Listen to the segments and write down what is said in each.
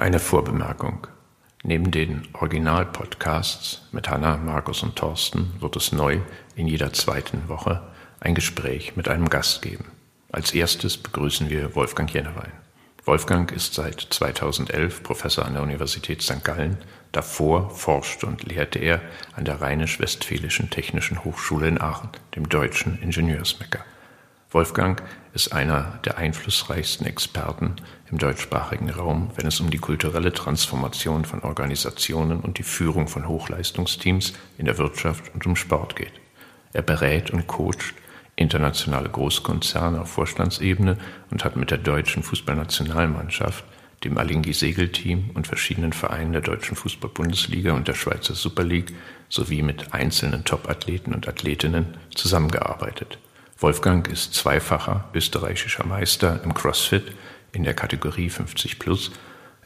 Eine Vorbemerkung. Neben den Original-Podcasts mit Hanna, Markus und Thorsten wird es neu in jeder zweiten Woche ein Gespräch mit einem Gast geben. Als erstes begrüßen wir Wolfgang Jennewein. Wolfgang ist seit 2011 Professor an der Universität St. Gallen. Davor forschte und lehrte er an der Rheinisch-Westfälischen Technischen Hochschule in Aachen, dem deutschen Ingenieursmecker. Wolfgang ist einer der einflussreichsten Experten im deutschsprachigen Raum, wenn es um die kulturelle Transformation von Organisationen und die Führung von Hochleistungsteams in der Wirtschaft und im Sport geht. Er berät und coacht internationale Großkonzerne auf Vorstandsebene und hat mit der deutschen Fußballnationalmannschaft, dem Alingi Segelteam und verschiedenen Vereinen der deutschen Fußball-Bundesliga und der Schweizer Super League sowie mit einzelnen Topathleten und Athletinnen zusammengearbeitet. Wolfgang ist zweifacher österreichischer Meister im CrossFit in der Kategorie 50 plus.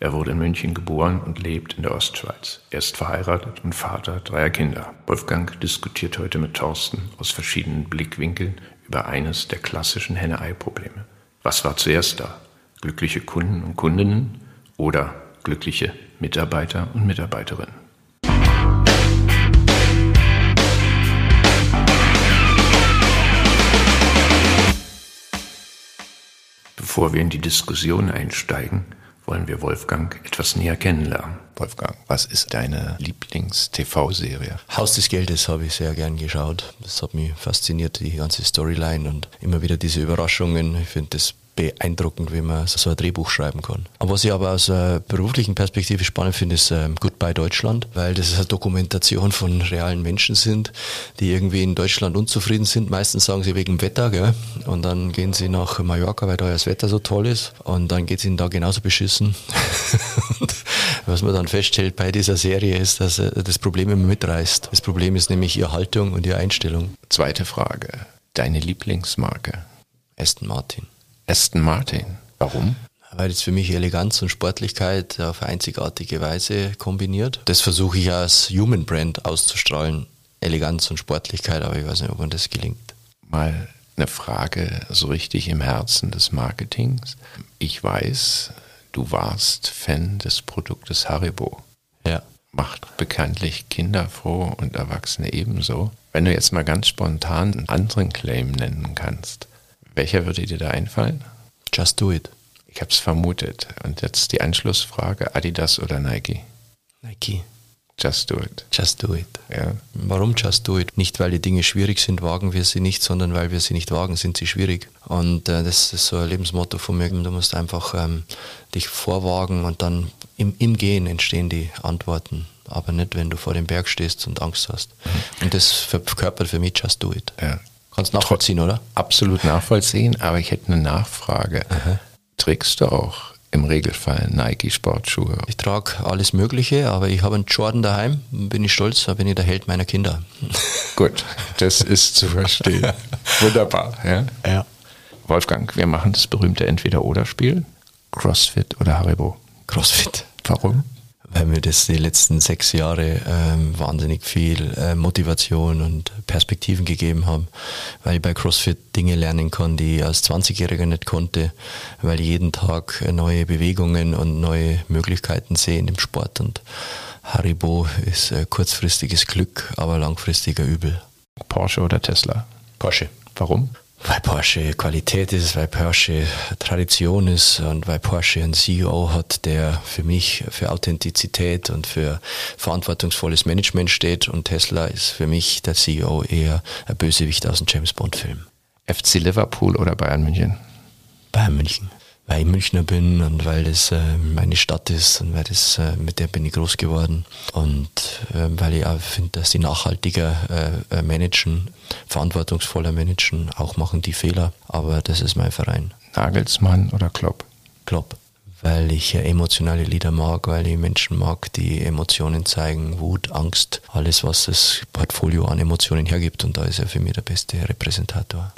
Er wurde in München geboren und lebt in der Ostschweiz. Er ist verheiratet und Vater dreier Kinder. Wolfgang diskutiert heute mit Thorsten aus verschiedenen Blickwinkeln über eines der klassischen Henne-Ei-Probleme. Was war zuerst da? Glückliche Kunden und Kundinnen oder glückliche Mitarbeiter und Mitarbeiterinnen? Bevor wir in die Diskussion einsteigen, wollen wir Wolfgang etwas näher kennenlernen. Wolfgang, was ist deine Lieblings-TV-Serie? Haus des Geldes habe ich sehr gern geschaut. Das hat mich fasziniert, die ganze Storyline und immer wieder diese Überraschungen. Ich finde das beeindruckend, wie man so ein Drehbuch schreiben kann. Und was ich aber aus einer beruflichen Perspektive spannend finde, ist ähm, Goodbye Deutschland, weil das eine Dokumentation von realen Menschen sind, die irgendwie in Deutschland unzufrieden sind. Meistens sagen sie wegen Wetter, gell? Und dann gehen sie nach Mallorca, weil da das Wetter so toll ist. Und dann geht es ihnen da genauso beschissen. was man dann feststellt bei dieser Serie ist, dass äh, das Problem immer mitreißt. Das Problem ist nämlich ihre Haltung und ihre Einstellung. Zweite Frage. Deine Lieblingsmarke? Aston Martin. Aston Martin. Warum? Weil es für mich Eleganz und Sportlichkeit auf einzigartige Weise kombiniert. Das versuche ich als Human Brand auszustrahlen. Eleganz und Sportlichkeit, aber ich weiß nicht, ob man das gelingt. Mal eine Frage so richtig im Herzen des Marketings. Ich weiß, du warst Fan des Produktes Haribo. Ja. Macht bekanntlich Kinder froh und Erwachsene ebenso. Wenn du jetzt mal ganz spontan einen anderen Claim nennen kannst, welcher würde dir da einfallen? Just do it. Ich habe es vermutet. Und jetzt die Anschlussfrage, Adidas oder Nike? Nike. Just do it. Just do it. Ja. Warum just do it? Nicht, weil die Dinge schwierig sind, wagen wir sie nicht, sondern weil wir sie nicht wagen, sind sie schwierig. Und äh, das ist so ein Lebensmotto von mir. Du musst einfach ähm, dich vorwagen und dann im, im Gehen entstehen die Antworten. Aber nicht, wenn du vor dem Berg stehst und Angst hast. Mhm. Und das verkörpert für mich just do it. Ja. Kannst du nachvollziehen, oder? Absolut nachvollziehen, aber ich hätte eine Nachfrage. Aha. Trägst du auch im Regelfall Nike Sportschuhe? Ich trage alles Mögliche, aber ich habe einen Jordan daheim, bin ich stolz, da bin ich der Held meiner Kinder. Gut, das ist zu verstehen. Wunderbar. Ja? ja. Wolfgang, wir machen das berühmte Entweder-Oder-Spiel. CrossFit oder Haribo? CrossFit. Warum? Weil mir das die letzten sechs Jahre ähm, wahnsinnig viel äh, Motivation und Perspektiven gegeben haben, weil ich bei CrossFit Dinge lernen kann, die ich als 20-Jähriger nicht konnte, weil ich jeden Tag neue Bewegungen und neue Möglichkeiten sehe in dem Sport und Haribo ist äh, kurzfristiges Glück, aber langfristiger Übel. Porsche oder Tesla? Porsche. Warum? Weil Porsche Qualität ist, weil Porsche Tradition ist und weil Porsche einen CEO hat, der für mich für Authentizität und für verantwortungsvolles Management steht und Tesla ist für mich der CEO eher ein Bösewicht aus dem James Bond Film. FC Liverpool oder Bayern München? Bayern München weil ich Münchner bin und weil das äh, meine Stadt ist und weil das, äh, mit der bin ich groß geworden und äh, weil ich auch finde, dass sie nachhaltiger managen, verantwortungsvoller managen, auch machen die Fehler, aber das ist mein Verein. Nagelsmann oder Klopp? Klopp. Weil ich emotionale Lieder mag, weil ich Menschen mag, die Emotionen zeigen, Wut, Angst, alles, was das Portfolio an Emotionen hergibt. Und da ist er für mich der beste Repräsentator.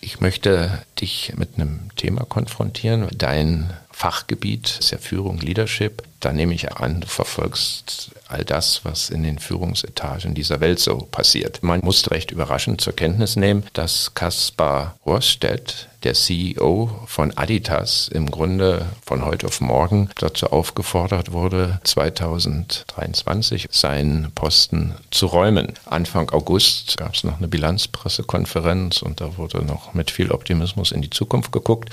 Ich möchte dich mit einem Thema konfrontieren. Dein Fachgebiet, ist ja Führung, Leadership. Da nehme ich an, du verfolgst all das, was in den Führungsetagen dieser Welt so passiert. Man muss recht überraschend zur Kenntnis nehmen, dass Kaspar Rohrstedt, der CEO von Adidas, im Grunde von heute auf morgen dazu aufgefordert wurde, 2023 seinen Posten zu räumen. Anfang August gab es noch eine Bilanzpressekonferenz und da wurde noch mit viel Optimismus in die Zukunft geguckt.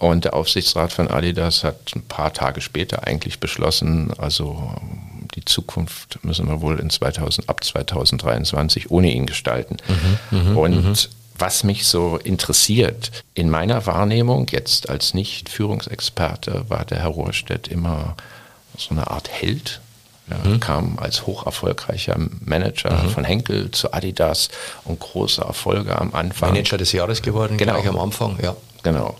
Und der Aufsichtsrat von Adidas hat ein paar Tage später eigentlich beschlossen, also die Zukunft müssen wir wohl in 2000, ab 2023 ohne ihn gestalten. Mhm, mhm und mhm. was mich so interessiert, in meiner Wahrnehmung, jetzt als Nicht-Führungsexperte, war der Herr Rohrstedt immer so eine Art Held. Er mhm. kam als hocherfolgreicher Manager mhm. von Henkel zu Adidas und große Erfolge am Anfang. Manager des Jahres geworden, genau. gleich am Anfang, ja. Genau.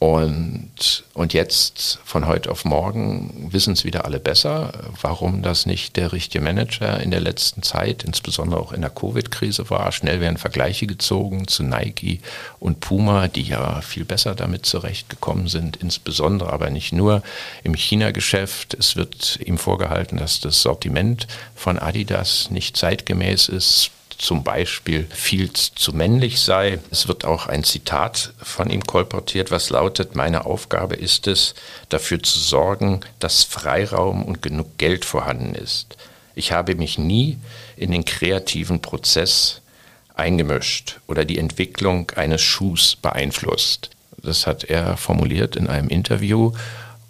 Und, und jetzt von heute auf morgen wissen es wieder alle besser, warum das nicht der richtige Manager in der letzten Zeit, insbesondere auch in der Covid-Krise war. Schnell werden Vergleiche gezogen zu Nike und Puma, die ja viel besser damit zurechtgekommen sind, insbesondere aber nicht nur im China-Geschäft. Es wird ihm vorgehalten, dass das Sortiment von Adidas nicht zeitgemäß ist zum Beispiel viel zu männlich sei. Es wird auch ein Zitat von ihm kolportiert, was lautet, meine Aufgabe ist es, dafür zu sorgen, dass Freiraum und genug Geld vorhanden ist. Ich habe mich nie in den kreativen Prozess eingemischt oder die Entwicklung eines Schuhs beeinflusst. Das hat er formuliert in einem Interview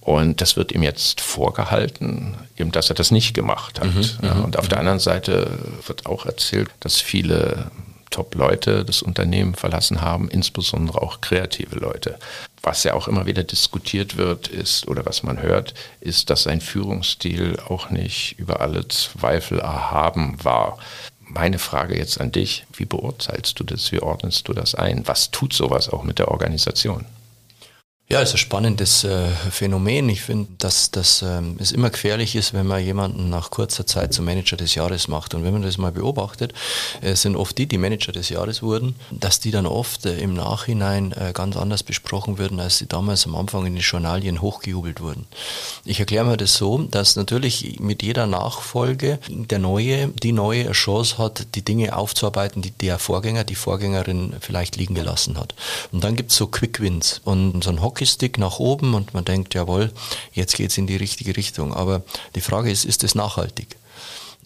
und das wird ihm jetzt vorgehalten, eben, dass er das nicht gemacht hat. Mhm, ja, mhm, und auf der mhm. anderen Seite wird auch erzählt, dass viele Top-Leute das Unternehmen verlassen haben, insbesondere auch kreative Leute. Was ja auch immer wieder diskutiert wird, ist, oder was man hört, ist, dass sein Führungsstil auch nicht über alle Zweifel erhaben war. Meine Frage jetzt an dich, wie beurteilst du das, wie ordnest du das ein? Was tut sowas auch mit der Organisation? Ja, ist ein spannendes äh, Phänomen. Ich finde, dass, dass ähm, es immer gefährlich ist, wenn man jemanden nach kurzer Zeit zum Manager des Jahres macht. Und wenn man das mal beobachtet, äh, sind oft die, die Manager des Jahres wurden, dass die dann oft äh, im Nachhinein ganz anders besprochen würden, als sie damals am Anfang in den Journalien hochgejubelt wurden. Ich erkläre mir das so, dass natürlich mit jeder Nachfolge der Neue, die Neue Chance hat, die Dinge aufzuarbeiten, die der Vorgänger, die Vorgängerin vielleicht liegen gelassen hat. Und dann gibt es so Quick Wins. Und so ein Hockey Hockeystick nach oben und man denkt, jawohl, jetzt geht es in die richtige Richtung. Aber die Frage ist, ist es nachhaltig?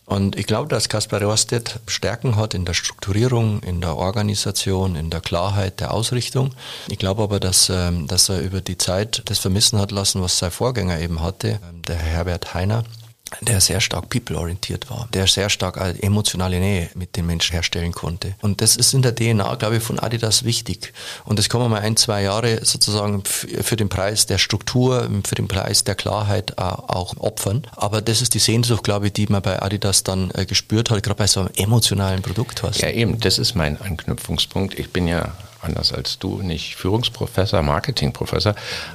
Und ich glaube, dass Kaspar Rostedt Stärken hat in der Strukturierung, in der Organisation, in der Klarheit der Ausrichtung. Ich glaube aber, dass, ähm, dass er über die Zeit das vermissen hat lassen, was sein Vorgänger eben hatte, der Herbert Heiner der sehr stark people-orientiert war, der sehr stark emotionale Nähe mit den Menschen herstellen konnte. Und das ist in der DNA, glaube ich, von Adidas wichtig. Und das kann man mal ein, zwei Jahre sozusagen für den Preis der Struktur, für den Preis der Klarheit auch opfern. Aber das ist die Sehnsucht, glaube ich, die man bei Adidas dann äh, gespürt hat, gerade bei so einem emotionalen Produkt. Was. Ja, eben, das ist mein Anknüpfungspunkt. Ich bin ja anders als du nicht Führungsprofessor, Marketingprofessor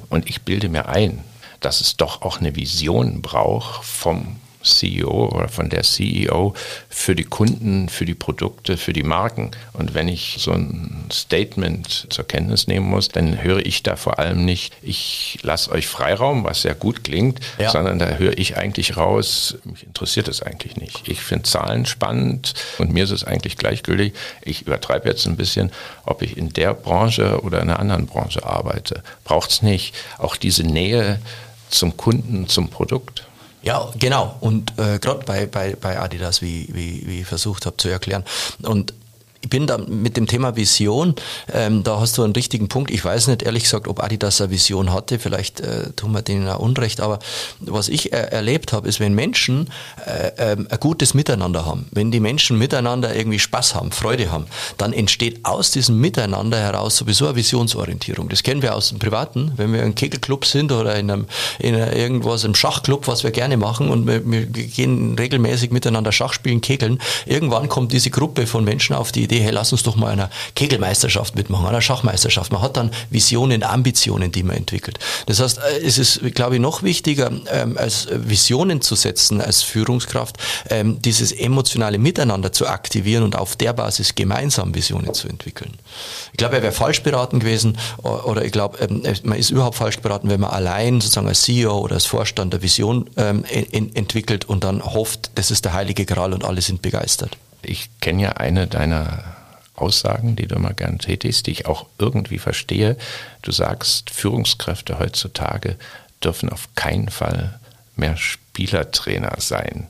und ich bilde mir ein, dass es doch auch eine Vision braucht vom CEO oder von der CEO für die Kunden, für die Produkte, für die Marken. Und wenn ich so ein Statement zur Kenntnis nehmen muss, dann höre ich da vor allem nicht, ich lasse euch Freiraum, was sehr gut klingt, ja. sondern da höre ich eigentlich raus, mich interessiert es eigentlich nicht. Ich finde Zahlen spannend und mir ist es eigentlich gleichgültig. Ich übertreibe jetzt ein bisschen, ob ich in der Branche oder in einer anderen Branche arbeite. Braucht es nicht. Auch diese Nähe zum Kunden, zum Produkt. Ja, genau. Und äh, gerade bei, bei, bei Adidas, wie, wie, wie ich versucht habe zu erklären. Und ich bin da mit dem Thema Vision, ähm, da hast du einen richtigen Punkt. Ich weiß nicht, ehrlich gesagt, ob Adidas eine Vision hatte, vielleicht äh, tun wir denen auch Unrecht, aber was ich äh, erlebt habe, ist, wenn Menschen äh, ähm, ein gutes Miteinander haben, wenn die Menschen miteinander irgendwie Spaß haben, Freude haben, dann entsteht aus diesem Miteinander heraus sowieso eine Visionsorientierung. Das kennen wir aus dem Privaten, wenn wir im Kegelclub sind oder in einem in irgendwas im Schachclub, was wir gerne machen und wir, wir gehen regelmäßig miteinander Schach spielen, kegeln. Irgendwann kommt diese Gruppe von Menschen auf die Idee, hey, lass uns doch mal einer Kegelmeisterschaft mitmachen, einer Schachmeisterschaft. Man hat dann Visionen, Ambitionen, die man entwickelt. Das heißt, äh, es ist, glaube ich, noch wichtiger, ähm, als Visionen zu setzen, als Führungskraft, ähm, dieses emotionale Miteinander zu aktivieren und auf der Basis gemeinsam Visionen zu entwickeln. Ich glaube, er wäre falsch beraten gewesen oder ich glaube, ähm, man ist überhaupt falsch beraten, wenn man allein sozusagen als CEO oder als Vorstand der Vision ähm, entwickelt und dann hofft, das ist der heilige Gral und alle sind begeistert. Ich kenne ja eine deiner Aussagen, die du immer gern tätigst, die ich auch irgendwie verstehe. Du sagst, Führungskräfte heutzutage dürfen auf keinen Fall mehr Spielertrainer sein.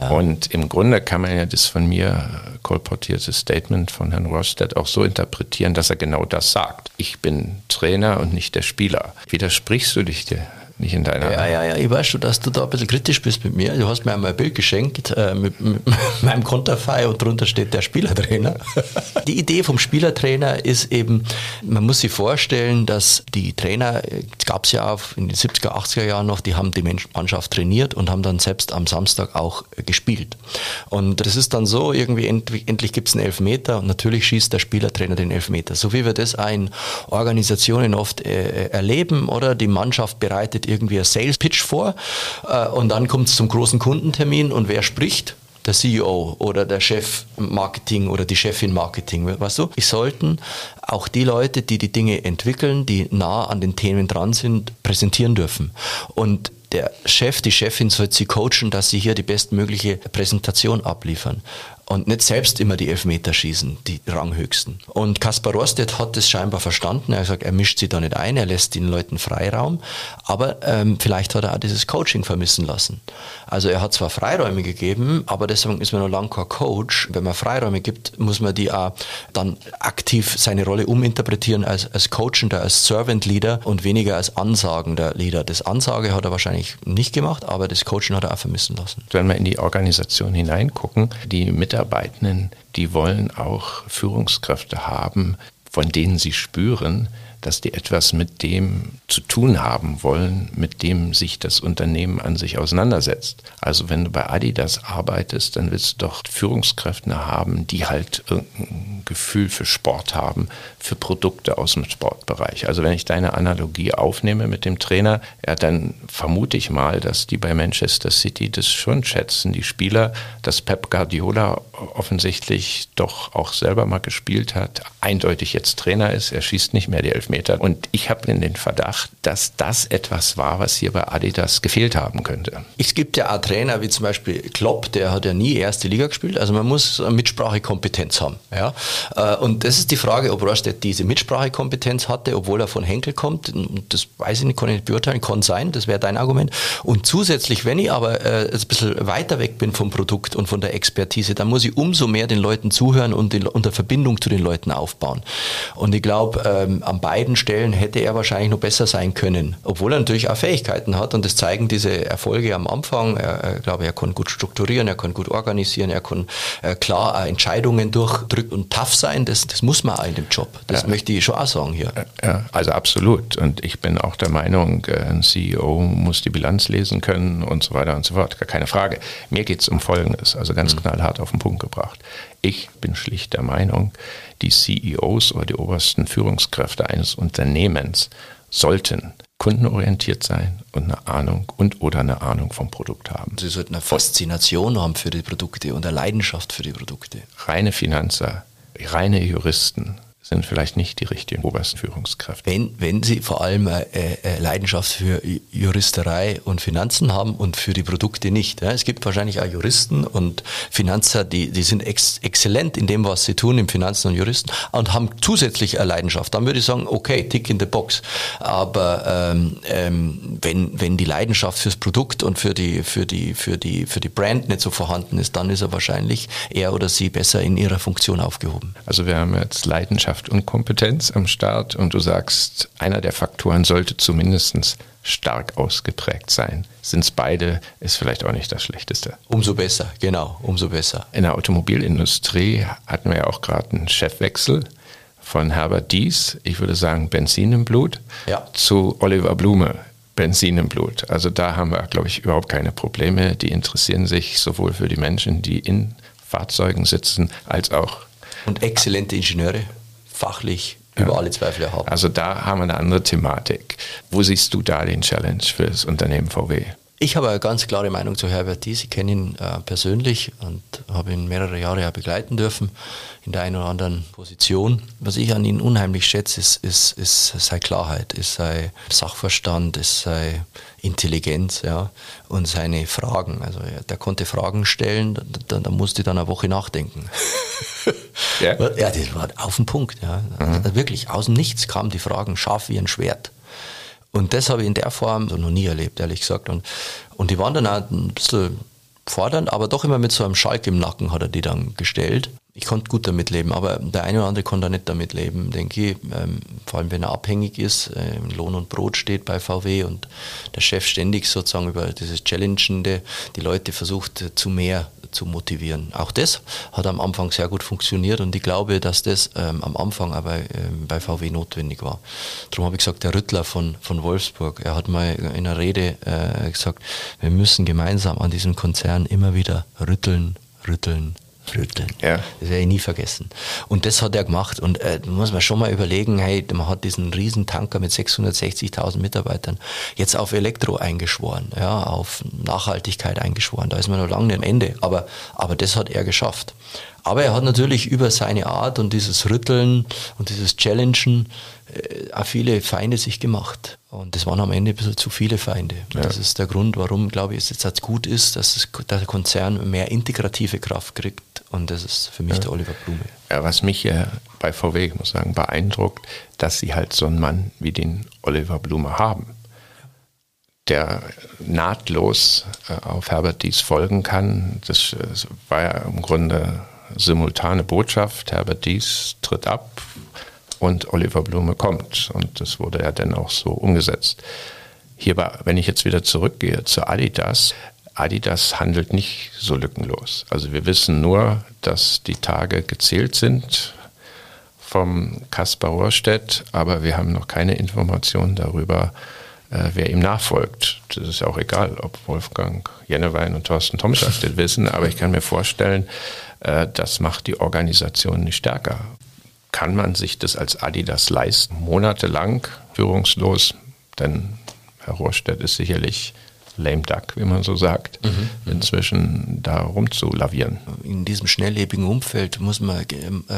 Ja. Und im Grunde kann man ja das von mir kolportierte Statement von Herrn Rostedt auch so interpretieren, dass er genau das sagt. Ich bin Trainer und nicht der Spieler. Widersprichst du dich dir nicht in deiner. Ja, ja, ja, ich weiß schon, dass du da ein bisschen kritisch bist mit mir. Du hast mir einmal ein Bild geschenkt äh, mit, mit, meinem Konterfei und drunter steht der Spielertrainer. die Idee vom Spielertrainer ist eben, man muss sich vorstellen, dass die Trainer, gab es ja in den 70er, 80er Jahren noch, die haben die Mannschaft trainiert und haben dann selbst am Samstag auch gespielt. Und das ist dann so, irgendwie endlich, endlich gibt es einen Elfmeter und natürlich schießt der Spielertrainer den Elfmeter. So wie wir das in Organisationen oft äh, erleben, oder die Mannschaft bereitet irgendwie ein Sales Pitch vor äh, und dann kommt es zum großen Kundentermin und wer spricht? der CEO oder der Chef Marketing oder die Chefin Marketing, weißt du? Ich sollten auch die Leute, die die Dinge entwickeln, die nah an den Themen dran sind, präsentieren dürfen. Und der Chef, die Chefin soll sie coachen, dass sie hier die bestmögliche Präsentation abliefern und nicht selbst immer die Elfmeter schießen, die Ranghöchsten. Und Kaspar Rostedt hat das scheinbar verstanden. Er sagt, er mischt sie da nicht ein, er lässt den Leuten Freiraum, aber ähm, vielleicht hat er auch dieses Coaching vermissen lassen. Also er hat zwar Freiräume gegeben, aber deswegen ist man noch lange kein Coach. Wenn man Freiräume gibt, muss man die auch dann aktiv seine Rolle uminterpretieren als, als Coachender, als Servant Leader und weniger als ansagender Leader. Das Ansage hat er wahrscheinlich nicht gemacht, aber das Coaching hat er auch vermissen lassen. Wenn wir in die Organisation hineingucken, die mit Mitarbeitenden, die wollen auch Führungskräfte haben, von denen sie spüren, dass die etwas mit dem zu tun haben wollen, mit dem sich das Unternehmen an sich auseinandersetzt. Also wenn du bei Adidas arbeitest, dann willst du doch Führungskräfte haben, die halt irgendein Gefühl für Sport haben, für Produkte aus dem Sportbereich. Also wenn ich deine Analogie aufnehme mit dem Trainer, ja, dann vermute ich mal, dass die bei Manchester City das schon schätzen, die Spieler, dass Pep Guardiola offensichtlich doch auch selber mal gespielt hat, eindeutig jetzt Trainer ist, er schießt nicht mehr die Elfmeter Meter. Und ich habe den Verdacht, dass das etwas war, was hier bei Adidas gefehlt haben könnte. Es gibt ja auch Trainer wie zum Beispiel Klopp, der hat ja nie erste Liga gespielt. Also man muss Mitsprachekompetenz haben. Ja? Äh, und das ist die Frage, ob Rostedt diese Mitsprachekompetenz hatte, obwohl er von Henkel kommt. Das weiß ich nicht, kann ich nicht beurteilen, kann sein, das wäre dein Argument. Und zusätzlich, wenn ich aber äh, ein bisschen weiter weg bin vom Produkt und von der Expertise, dann muss ich umso mehr den Leuten zuhören und, die, und der Verbindung zu den Leuten aufbauen. Und ich glaube, ähm, am beiden beiden Stellen hätte er wahrscheinlich noch besser sein können, obwohl er natürlich auch Fähigkeiten hat und das zeigen diese Erfolge am Anfang. Er, ich glaube, er kann gut strukturieren, er kann gut organisieren, er kann äh, klar Entscheidungen durchdrücken und tough sein. Das, das muss man auch in dem Job. Das ja. möchte ich schon auch sagen hier. Ja, also absolut. Und ich bin auch der Meinung, äh, ein CEO muss die Bilanz lesen können und so weiter und so fort. Gar keine Frage. Mir geht es um Folgendes, also ganz mhm. knallhart auf den Punkt gebracht. Ich bin schlicht der Meinung, die CEOs oder die obersten Führungskräfte eines Unternehmens sollten kundenorientiert sein und eine Ahnung und oder eine Ahnung vom Produkt haben. Sie sollten eine Faszination haben für die Produkte und eine Leidenschaft für die Produkte. Reine Finanzer, reine Juristen, sind vielleicht nicht die richtigen obersten Führungskräfte. Wenn, wenn sie vor allem äh, äh, Leidenschaft für Juristerei und Finanzen haben und für die Produkte nicht. Ja? Es gibt wahrscheinlich auch Juristen und Finanzer, die, die sind ex exzellent in dem, was sie tun, im Finanzen und Juristen, und haben zusätzlich eine Leidenschaft. Dann würde ich sagen, okay, tick in the box. Aber ähm, ähm, wenn, wenn die Leidenschaft fürs Produkt und für die, für, die, für, die, für die Brand nicht so vorhanden ist, dann ist er wahrscheinlich er oder sie besser in ihrer Funktion aufgehoben. Also wir haben jetzt Leidenschaft Leidenschaft und Kompetenz am Start und du sagst, einer der Faktoren sollte zumindest stark ausgeprägt sein. Sind es beide, ist vielleicht auch nicht das Schlechteste. Umso besser, genau, umso besser. In der Automobilindustrie hatten wir ja auch gerade einen Chefwechsel von Herbert Dies, ich würde sagen Benzin im Blut, ja. zu Oliver Blume, Benzin im Blut. Also da haben wir, glaube ich, überhaupt keine Probleme. Die interessieren sich sowohl für die Menschen, die in Fahrzeugen sitzen, als auch Und exzellente Ingenieure, fachlich über ja. alle Zweifel erhaben. Also da haben wir eine andere Thematik. Wo siehst du da den Challenge für das Unternehmen VW? Ich habe eine ganz klare Meinung zu Herbert Dies. Ich kenne ihn äh, persönlich und habe ihn mehrere Jahre ja begleiten dürfen in der einen oder anderen Position. Was ich an ihm unheimlich schätze, ist, ist, ist seine Klarheit, ist sein Sachverstand, ist seine Intelligenz ja, und seine Fragen. Also der konnte Fragen stellen, da, da musste ich dann eine Woche nachdenken. Ja, ja das war auf den Punkt. Ja. Mhm. Wirklich, aus dem Nichts kamen die Fragen scharf wie ein Schwert. Und das habe ich in der Form noch nie erlebt, ehrlich gesagt. Und, und die waren dann auch ein bisschen fordernd, aber doch immer mit so einem Schalk im Nacken hat er die dann gestellt. Ich konnte gut damit leben, aber der eine oder andere konnte nicht damit leben, denke ich. Ähm, vor allem, wenn er abhängig ist, äh, Lohn und Brot steht bei VW und der Chef ständig sozusagen über dieses Challengende die Leute versucht zu mehr zu motivieren. Auch das hat am Anfang sehr gut funktioniert und ich glaube, dass das ähm, am Anfang aber ähm, bei VW notwendig war. Darum habe ich gesagt, der Rüttler von, von Wolfsburg, er hat mal in einer Rede äh, gesagt, wir müssen gemeinsam an diesem Konzern immer wieder rütteln, rütteln, rütteln. Ja. Das werde ich nie vergessen. Und das hat er gemacht. Und äh, da muss man schon mal überlegen, hey, man hat diesen riesen Tanker mit 660.000 Mitarbeitern jetzt auf Elektro eingeschworen, ja, auf Nachhaltigkeit eingeschworen. Da ist man noch lange nicht am Ende. Aber, aber das hat er geschafft. Aber er hat natürlich über seine Art und dieses Rütteln und dieses Challengen äh, auch viele Feinde sich gemacht. Und das waren am Ende ein bisschen zu viele Feinde. Ja. Das ist der Grund, warum, glaube ich, es jetzt gut ist, dass es, der Konzern mehr integrative Kraft kriegt. Und das ist für mich ja. der Oliver Blume. Ja, was mich ja bei VW, ich muss sagen, beeindruckt, dass sie halt so einen Mann wie den Oliver Blume haben der nahtlos äh, auf Herbert Dies folgen kann. Das, das war ja im Grunde simultane Botschaft, Herbert Dies tritt ab und Oliver Blume kommt. Und das wurde ja dann auch so umgesetzt. Hierbei, wenn ich jetzt wieder zurückgehe zu Adidas, Adidas handelt nicht so lückenlos. Also wir wissen nur, dass die Tage gezählt sind vom Kaspar Rohrstedt, aber wir haben noch keine Informationen darüber, äh, wer ihm nachfolgt. Das ist ja auch egal, ob Wolfgang Jennewein und Thorsten Tomczak das wissen, aber ich kann mir vorstellen, äh, das macht die Organisation nicht stärker. Kann man sich das als Adidas leisten, monatelang führungslos? Denn Herr Rohrstedt ist sicherlich lame duck, wie man so sagt, mhm. inzwischen da rumzulavieren. In diesem schnelllebigen Umfeld muss man ähm, äh,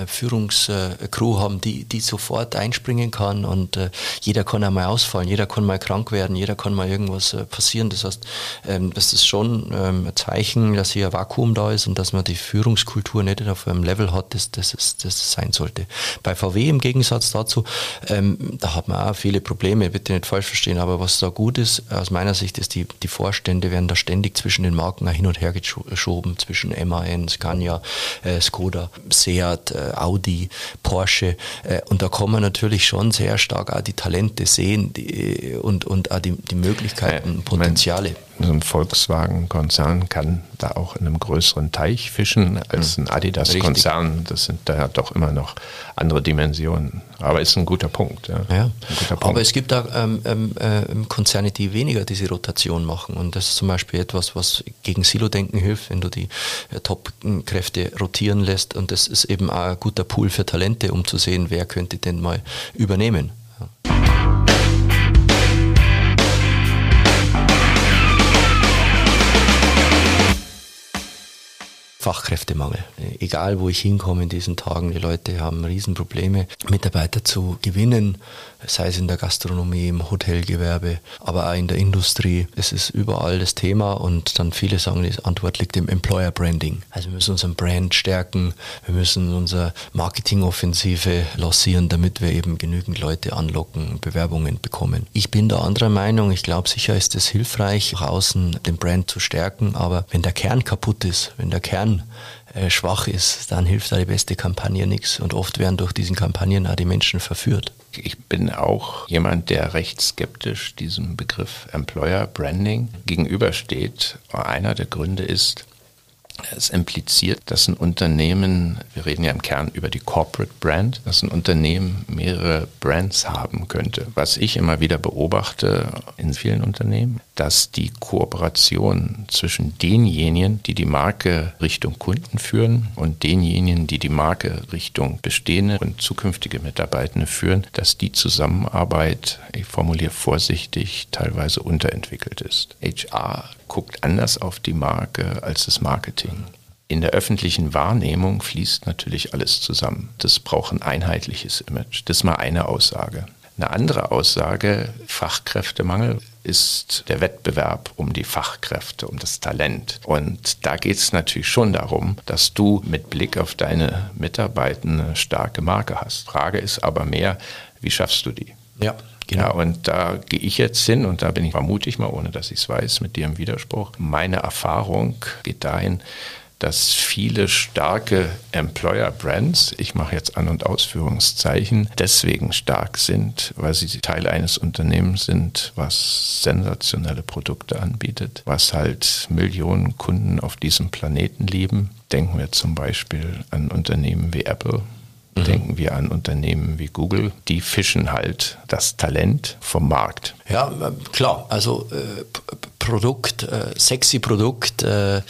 äh, Führungscrew haben, die, die sofort einspringen kann und äh, jeder kann einmal ausfallen, jeder kann mal krank werden, jeder kann mal irgendwas äh, passieren. Das heißt, ähm, das ist schon ähm, ein Zeichen, dass hier ein Vakuum da ist und dass man die Führungskultur nicht auf einem Level hat, das, das, ist, das sein sollte. Bei VW im Gegensatz dazu, ähm, da hat man auch viele Probleme, bitte nicht falsch verstehen, aber was da gut ist, aus meiner meiner Sicht ist, die, die Vorstände werden da ständig zwischen den Marken hin und her geschoben, zwischen MAN, Scania, äh, Skoda, Seat, äh, Audi, Porsche. Äh, und da kann man natürlich schon sehr stark auch die Talente sehen die, und, und auch die, die Möglichkeiten, Potenziale so ein Volkswagen-Konzern kann da auch in einem größeren Teich fischen als hm. ein Adidas-Konzern. Das sind da ja doch immer noch andere Dimensionen. Aber ist ein guter Punkt. Ja. ja. Guter Punkt. Aber es gibt auch ähm, ähm, äh, Konzerne, die weniger diese Rotation machen. Und das ist zum Beispiel etwas, was gegen Silo-Denken hilft, wenn du die äh, Top-Kräfte rotieren lässt. Und das ist eben auch ein guter Pool für Talente, um zu sehen, wer könnte denn mal übernehmen. Fachkräftemangel. Egal, wo ich hinkomme in diesen Tagen, die Leute haben Riesenprobleme, Mitarbeiter zu gewinnen, sei es in der Gastronomie, im Hotelgewerbe, aber auch in der Industrie. Es ist überall das Thema und dann viele sagen, die Antwort liegt im Employer Branding. Also wir müssen unseren Brand stärken, wir müssen unsere Marketingoffensive lancieren, damit wir eben genügend Leute anlocken, Bewerbungen bekommen. Ich bin da anderer Meinung. Ich glaube, sicher ist es hilfreich, nach außen den Brand zu stärken, aber wenn der Kern kaputt ist, wenn der Kern Kern äh, schwach ist, dann hilft da die beste Kampagne nichts. Und oft werden durch diesen Kampagnen auch die Menschen verführt. Ich bin auch jemand, der recht skeptisch diesem Begriff Employer Branding gegenübersteht. Einer der Gründe ist, Es impliziert, dass ein Unternehmen, wir reden ja im Kern über die Corporate Brand, dass ein Unternehmen mehrere Brands haben könnte. Was ich immer wieder beobachte in vielen Unternehmen, dass die Kooperation zwischen denjenigen, die die Marke Richtung Kunden führen und denjenigen, die die Marke Richtung bestehende und zukünftige Mitarbeitende führen, dass die Zusammenarbeit, ich formuliere vorsichtig, teilweise unterentwickelt ist. HR guckt anders auf die Marke als das Marketing. In der öffentlichen Wahrnehmung fließt natürlich alles zusammen. Das braucht ein einheitliches Image. Das ist mal eine Aussage. Eine andere Aussage, Fachkräftemangel, ist der Wettbewerb um die Fachkräfte, um das Talent. Und da geht es natürlich schon darum, dass du mit Blick auf deine Mitarbeiter eine starke Marke hast. Frage ist aber mehr, wie schaffst du die? Ja. Genau. Ja, und da gehe ich jetzt hin und da bin ich vermute ich mal, ohne dass ich es weiß, mit dir im Widerspruch. Meine Erfahrung geht dahin, dass viele starke Employer-Brands, ich mache jetzt An- und Ausführungszeichen, deswegen stark sind, weil sie Teil eines Unternehmens sind, was sensationelle Produkte anbietet, was halt Millionen Kunden auf diesem Planeten lieben. Denken wir zum Beispiel an Unternehmen wie Apple, Mhm. Denken wir an Unternehmen wie Google, die fischen halt das Talent vom Markt. Ja, äh, klar. Also äh, Produkt, äh, sexy Produkt, äh,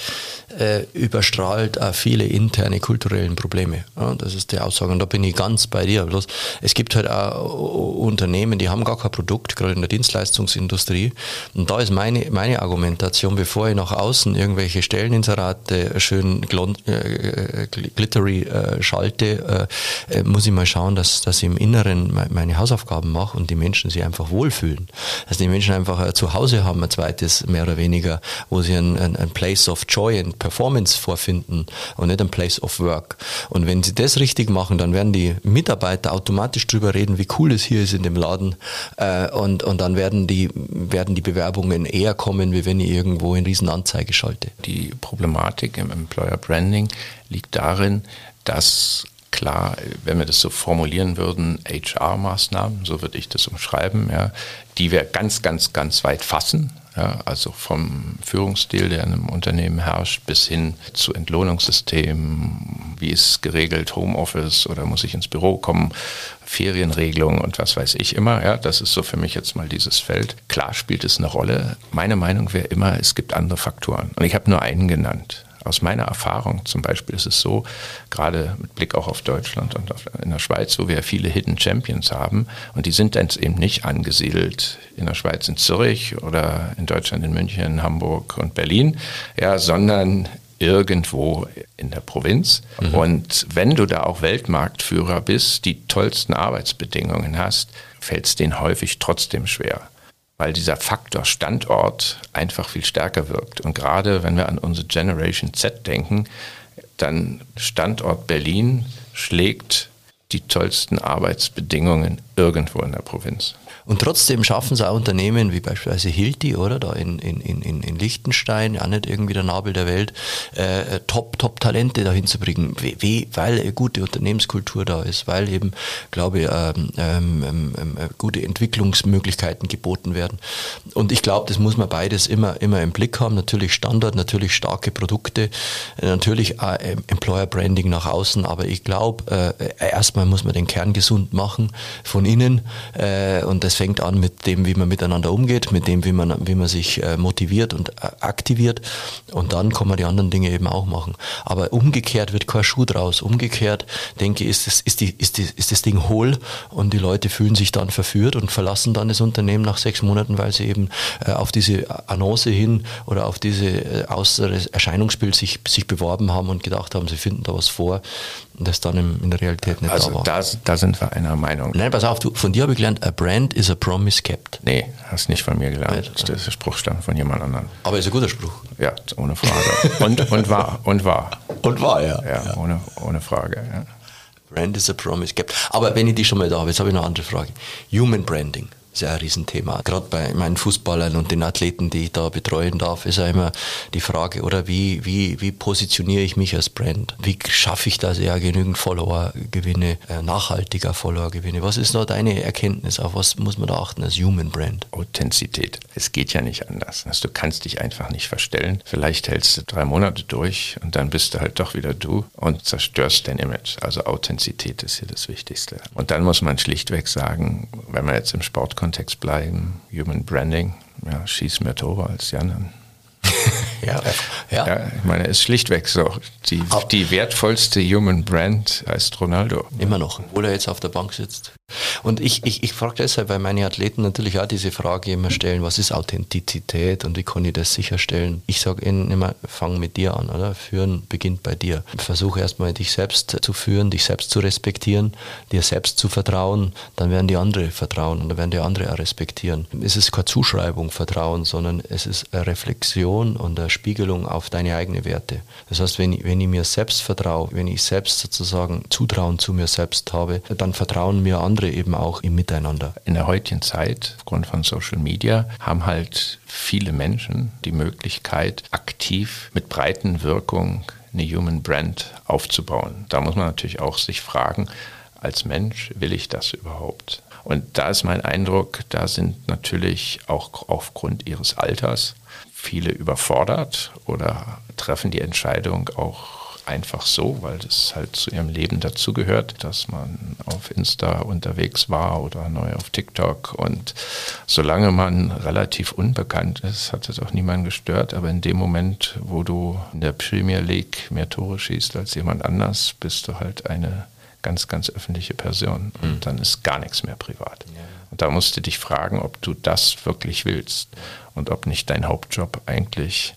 äh, überstrahlt auch viele interne kulturellen Probleme. Ja, das ist die Aussage und da bin ich ganz bei dir. Bloß es gibt halt auch Unternehmen, die haben gar kein Produkt, gerade in der Dienstleistungsindustrie. Und da ist meine, meine Argumentation, bevor ich nach außen irgendwelche Stelleninserate schön äh, glittery äh, schalte, äh, muss ich mal schauen, dass, dass ich im Inneren meine Hausaufgaben mache und die Menschen sich einfach wohlfühlen. Dass die Menschen einfach ein Zuhause haben, ein zweites mehr oder weniger, wo sie ein, ein, ein Place of Joy and Performance vorfinden und nicht ein Place of Work. Und wenn sie das richtig machen, dann werden die Mitarbeiter automatisch drüber reden, wie cool es hier ist in dem Laden. Äh, und, und dann werden die, werden die Bewerbungen eher kommen, wie wenn ich irgendwo in Riesenanzeige schalte. Die Problematik im Employer Branding liegt darin, dass klar, wenn wir das so formulieren würden, HR-Maßnahmen, so würde ich das umschreiben, ja, die wir ganz, ganz, ganz weit fassen. Ja, also vom Führungsstil, der in einem Unternehmen herrscht, bis hin zu Entlohnungssystemen, wie ist geregelt, Homeoffice oder muss ich ins Büro kommen, Ferienregelungen und was weiß ich immer. Ja, das ist so für mich jetzt mal dieses Feld. Klar spielt es eine Rolle. Meine Meinung wäre immer, es gibt andere Faktoren. Und ich habe nur einen genannt. Aus meiner Erfahrung zum Beispiel ist es so, gerade mit Blick auch auf Deutschland und auf, in der Schweiz, wo wir viele Hidden Champions haben, und die sind dann eben nicht angesiedelt in der Schweiz in Zürich oder in Deutschland in München, Hamburg und Berlin, ja, sondern irgendwo in der Provinz. Mhm. Und wenn du da auch Weltmarktführer bist, die tollsten Arbeitsbedingungen hast, fällt es denen häufig trotzdem schwer weil dieser Faktor Standort einfach viel stärker wirkt. Und gerade wenn wir an unsere Generation Z denken, dann Standort Berlin schlägt die tollsten Arbeitsbedingungen irgendwo in der Provinz. Und trotzdem schaffen es auch Unternehmen wie beispielsweise Hilti, oder, da in, in, in, in Liechtenstein, auch nicht irgendwie der Nabel der Welt, äh, top, top Talente dahin zu bringen, wie, weil eine gute Unternehmenskultur da ist, weil eben, glaube ich, ähm, ähm, ähm, ähm, gute Entwicklungsmöglichkeiten geboten werden. Und ich glaube, das muss man beides immer, immer im Blick haben. Natürlich Standard, natürlich starke Produkte, natürlich auch Employer Branding nach außen, aber ich glaube, äh, erstmal muss man den Kern gesund machen von innen äh, und das fängt an mit dem, wie man miteinander umgeht, mit dem, wie man, wie man sich äh, motiviert und äh, aktiviert. Und dann kann man die anderen Dinge eben auch machen. Aber umgekehrt wird kein Schuh draus. Umgekehrt, denke ich, ist das, ist, die, ist, die, ist das Ding hohl und die Leute fühlen sich dann verführt und verlassen dann das Unternehmen nach sechs Monaten, weil sie eben äh, auf diese Annonce hin oder auf diese äußere Erscheinungsbild sich, sich beworben haben und gedacht haben, sie finden da was vor und das dann in der Realität nicht also da war. Da, da sind wir einer Meinung. Nein, pass auf, du, von dir habe ich gelernt, a brand is a promise kept. Nee, hast nicht von mir gelernt. Das ist der Spruch stammt von jemand anderem. Aber ist ein guter Spruch. Ja, ohne Frage. und, und wahr, und wahr. Und wahr, ja. Ja, ja. Ohne, ohne Frage, ja. Brand is a promise kept. Aber wenn ich die schon mal da habe, jetzt habe ich noch eine andere Frage. Human Branding. Ist ja ein Riesenthema. Gerade bei meinen Fußballern und den Athleten, die ich da betreuen darf, ist ja immer die Frage, oder wie, wie, wie positioniere ich mich als Brand? Wie schaffe ich, dass ich ja genügend Follower gewinne, äh, nachhaltiger Follower gewinne? Was ist da deine Erkenntnis? Auf was muss man da achten als Human Brand? Authentizität. Es geht ja nicht anders. Also du kannst dich einfach nicht verstellen. Vielleicht hältst du drei Monate durch und dann bist du halt doch wieder du und zerstörst dein Image. Also Authentizität ist hier das Wichtigste. Und dann muss man schlichtweg sagen, wenn wir jetzt im Sportkontext bleiben, Human Branding, ja, schieß mehr Tore als die anderen. ja, ja. ja, ich meine, es ist schlichtweg so. Die, die wertvollste Human Brand heißt Ronaldo. Immer noch, obwohl er jetzt auf der Bank sitzt. Und ich, ich, ich frage deshalb, weil meine Athleten natürlich auch diese Frage immer stellen, was ist Authentizität und wie kann ich das sicherstellen? Ich sage ihnen immer, fang mit dir an, oder? Führen beginnt bei dir. Versuche erstmal dich selbst zu führen, dich selbst zu respektieren, dir selbst zu vertrauen, dann werden die andere vertrauen und dann werden die andere auch respektieren. Es ist keine Zuschreibung Vertrauen, sondern es ist eine Reflexion und eine Spiegelung auf deine eigenen Werte. Das heißt, wenn ich, wenn ich mir selbst vertraue, wenn ich selbst sozusagen Zutrauen zu mir selbst habe, dann vertrauen mir andere andere eben auch im Miteinander. In der heutigen Zeit, aufgrund von Social Media, haben halt viele Menschen die Möglichkeit, aktiv mit breiten Wirkung eine Human Brand aufzubauen. Da muss man natürlich auch sich fragen, als Mensch will ich das überhaupt? Und da ist mein Eindruck, da sind natürlich auch aufgrund ihres Alters viele überfordert oder treffen die Entscheidung auch einfach so, weil das halt zu ihrem Leben dazugehört, dass man auf Insta unterwegs war oder neu auf TikTok. Und solange man relativ unbekannt ist, hat es auch niemanden gestört. Aber in dem Moment, wo du in der Premier League mehr Tore schießt als jemand anders, bist du halt eine ganz, ganz öffentliche Person. Und mhm. dann ist gar nichts mehr privat. Und da musst du dich fragen, ob du das wirklich willst und ob nicht dein Hauptjob eigentlich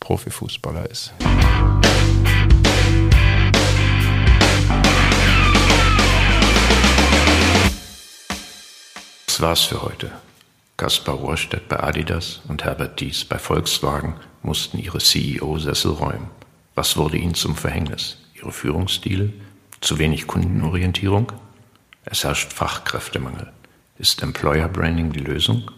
Profifußballer ist. Das war's für heute. Kaspar Rohrstedt bei Adidas und Herbert Dies bei Volkswagen mussten ihre CEO-Sessel räumen. Was wurde ihnen zum Verhängnis? Ihre Führungsstile? Zu wenig Kundenorientierung? Es herrscht Fachkräftemangel. Ist Employer Branding die Lösung?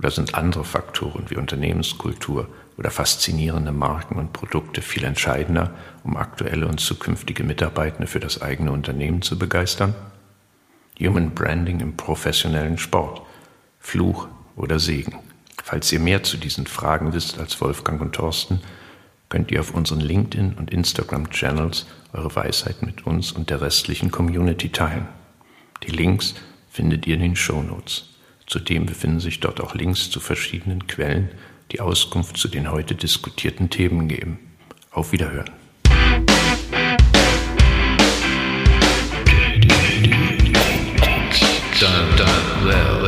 Oder sind andere Faktoren wie Unternehmenskultur oder faszinierende Marken und Produkte viel entscheidender, um aktuelle und zukünftige Mitarbeitende für das eigene Unternehmen zu begeistern? Human Branding im professionellen Sport. Fluch oder Segen? Falls ihr mehr zu diesen Fragen wisst als Wolfgang und Thorsten, könnt ihr auf unseren LinkedIn und Instagram-Channels eure Weisheit mit uns und der restlichen Community teilen. Die Links findet ihr in den Show Notes. Zudem befinden sich dort auch Links zu verschiedenen Quellen, die Auskunft zu den heute diskutierten Themen geben. Auf Wiederhören. done, done well.